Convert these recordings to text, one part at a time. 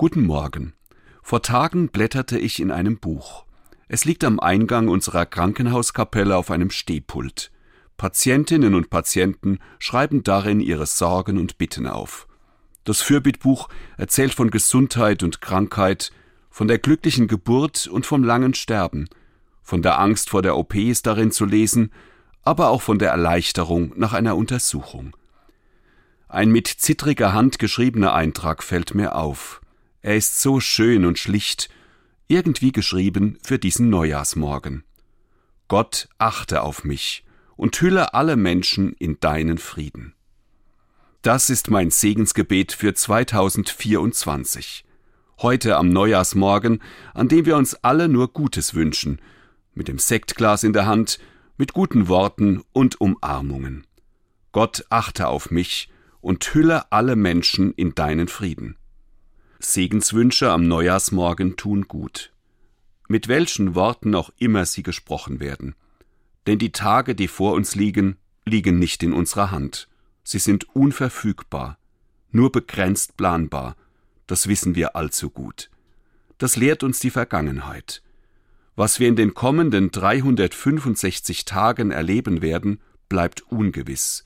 Guten Morgen. Vor Tagen blätterte ich in einem Buch. Es liegt am Eingang unserer Krankenhauskapelle auf einem Stehpult. Patientinnen und Patienten schreiben darin ihre Sorgen und Bitten auf. Das Fürbittbuch erzählt von Gesundheit und Krankheit, von der glücklichen Geburt und vom langen Sterben. Von der Angst vor der OP ist darin zu lesen, aber auch von der Erleichterung nach einer Untersuchung. Ein mit zittriger Hand geschriebener Eintrag fällt mir auf. Er ist so schön und schlicht, irgendwie geschrieben für diesen Neujahrsmorgen. Gott achte auf mich und hülle alle Menschen in deinen Frieden. Das ist mein Segensgebet für 2024. Heute am Neujahrsmorgen, an dem wir uns alle nur Gutes wünschen, mit dem Sektglas in der Hand, mit guten Worten und Umarmungen. Gott achte auf mich und hülle alle Menschen in deinen Frieden. Segenswünsche am Neujahrsmorgen tun gut. Mit welchen Worten auch immer sie gesprochen werden. Denn die Tage, die vor uns liegen, liegen nicht in unserer Hand. Sie sind unverfügbar, nur begrenzt planbar. Das wissen wir allzu gut. Das lehrt uns die Vergangenheit. Was wir in den kommenden 365 Tagen erleben werden, bleibt ungewiss.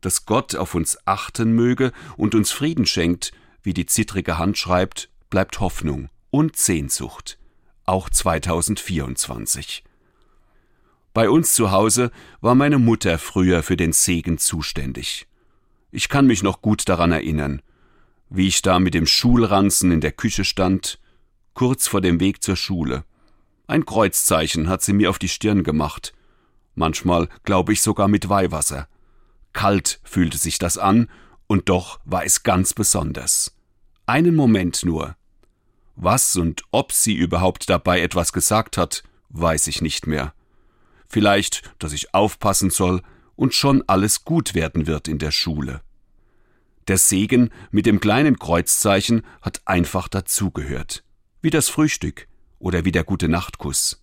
Dass Gott auf uns achten möge und uns Frieden schenkt, wie die zittrige Hand schreibt, bleibt Hoffnung und Sehnsucht, auch 2024. Bei uns zu Hause war meine Mutter früher für den Segen zuständig. Ich kann mich noch gut daran erinnern, wie ich da mit dem Schulranzen in der Küche stand, kurz vor dem Weg zur Schule. Ein Kreuzzeichen hat sie mir auf die Stirn gemacht. Manchmal glaube ich sogar mit Weihwasser. Kalt fühlte sich das an, und doch war es ganz besonders. Einen Moment nur. Was und ob sie überhaupt dabei etwas gesagt hat, weiß ich nicht mehr. Vielleicht, dass ich aufpassen soll und schon alles gut werden wird in der Schule. Der Segen mit dem kleinen Kreuzzeichen hat einfach dazugehört. Wie das Frühstück oder wie der gute Nachtkuss.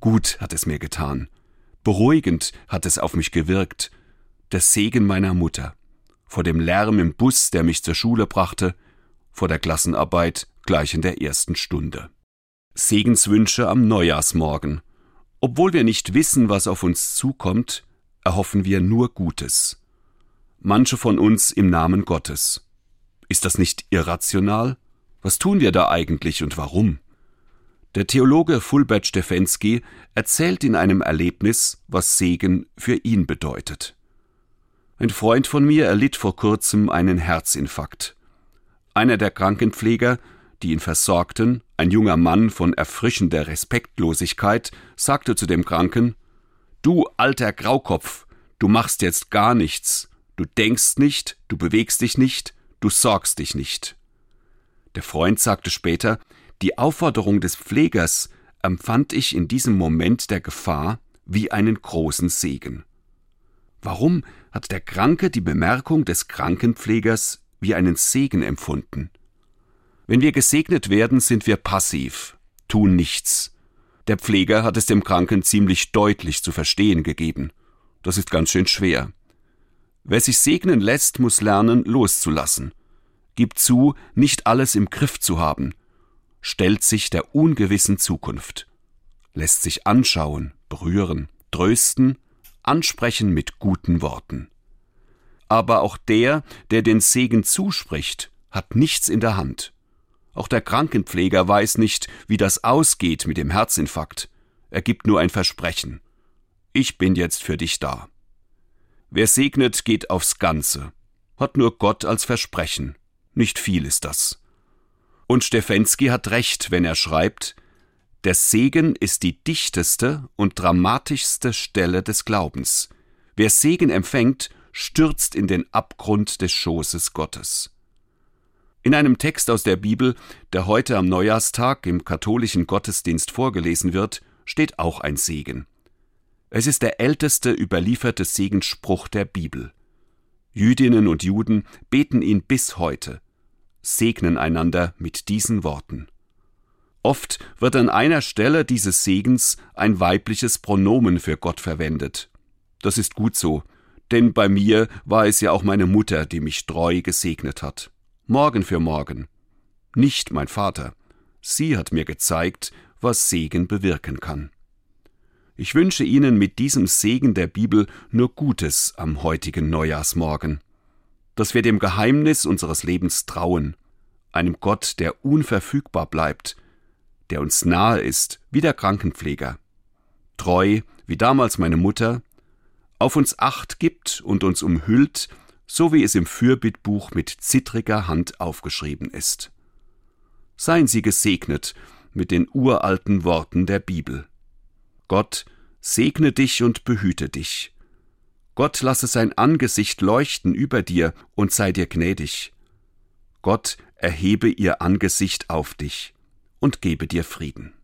Gut hat es mir getan. Beruhigend hat es auf mich gewirkt. Der Segen meiner Mutter. Vor dem Lärm im Bus, der mich zur Schule brachte, vor der Klassenarbeit gleich in der ersten Stunde. Segenswünsche am Neujahrsmorgen. Obwohl wir nicht wissen, was auf uns zukommt, erhoffen wir nur Gutes. Manche von uns im Namen Gottes. Ist das nicht irrational? Was tun wir da eigentlich und warum? Der Theologe Fulbert Stefensky erzählt in einem Erlebnis, was Segen für ihn bedeutet. Ein Freund von mir erlitt vor kurzem einen Herzinfarkt. Einer der Krankenpfleger, die ihn versorgten, ein junger Mann von erfrischender Respektlosigkeit, sagte zu dem Kranken Du alter Graukopf, du machst jetzt gar nichts, du denkst nicht, du bewegst dich nicht, du sorgst dich nicht. Der Freund sagte später, die Aufforderung des Pflegers empfand ich in diesem Moment der Gefahr wie einen großen Segen. Warum hat der Kranke die Bemerkung des Krankenpflegers wie einen Segen empfunden? Wenn wir gesegnet werden, sind wir passiv, tun nichts. Der Pfleger hat es dem Kranken ziemlich deutlich zu verstehen gegeben. Das ist ganz schön schwer. Wer sich segnen lässt, muss lernen, loszulassen. Gibt zu, nicht alles im Griff zu haben, stellt sich der ungewissen Zukunft, lässt sich anschauen, berühren, trösten, ansprechen mit guten Worten. Aber auch der, der den Segen zuspricht, hat nichts in der Hand. Auch der Krankenpfleger weiß nicht, wie das ausgeht mit dem Herzinfarkt. Er gibt nur ein Versprechen. Ich bin jetzt für dich da. Wer segnet, geht aufs Ganze, hat nur Gott als Versprechen. Nicht viel ist das. Und Stefensky hat recht, wenn er schreibt, der Segen ist die dichteste und dramatischste Stelle des Glaubens. Wer Segen empfängt, stürzt in den Abgrund des Schoßes Gottes. In einem Text aus der Bibel, der heute am Neujahrstag im katholischen Gottesdienst vorgelesen wird, steht auch ein Segen. Es ist der älteste überlieferte Segensspruch der Bibel. Jüdinnen und Juden beten ihn bis heute segnen einander mit diesen Worten. Oft wird an einer Stelle dieses Segens ein weibliches Pronomen für Gott verwendet. Das ist gut so, denn bei mir war es ja auch meine Mutter, die mich treu gesegnet hat. Morgen für morgen. nicht mein Vater. Sie hat mir gezeigt, was Segen bewirken kann. Ich wünsche Ihnen mit diesem Segen der Bibel nur Gutes am heutigen Neujahrsmorgen, dass wir dem Geheimnis unseres Lebens trauen, einem Gott, der unverfügbar bleibt, der uns nahe ist wie der Krankenpfleger, treu wie damals meine Mutter, auf uns acht gibt und uns umhüllt, so wie es im Fürbittbuch mit zittriger Hand aufgeschrieben ist. Seien Sie gesegnet mit den uralten Worten der Bibel. Gott segne dich und behüte dich. Gott lasse sein Angesicht leuchten über dir und sei dir gnädig. Gott erhebe ihr Angesicht auf dich und gebe dir Frieden.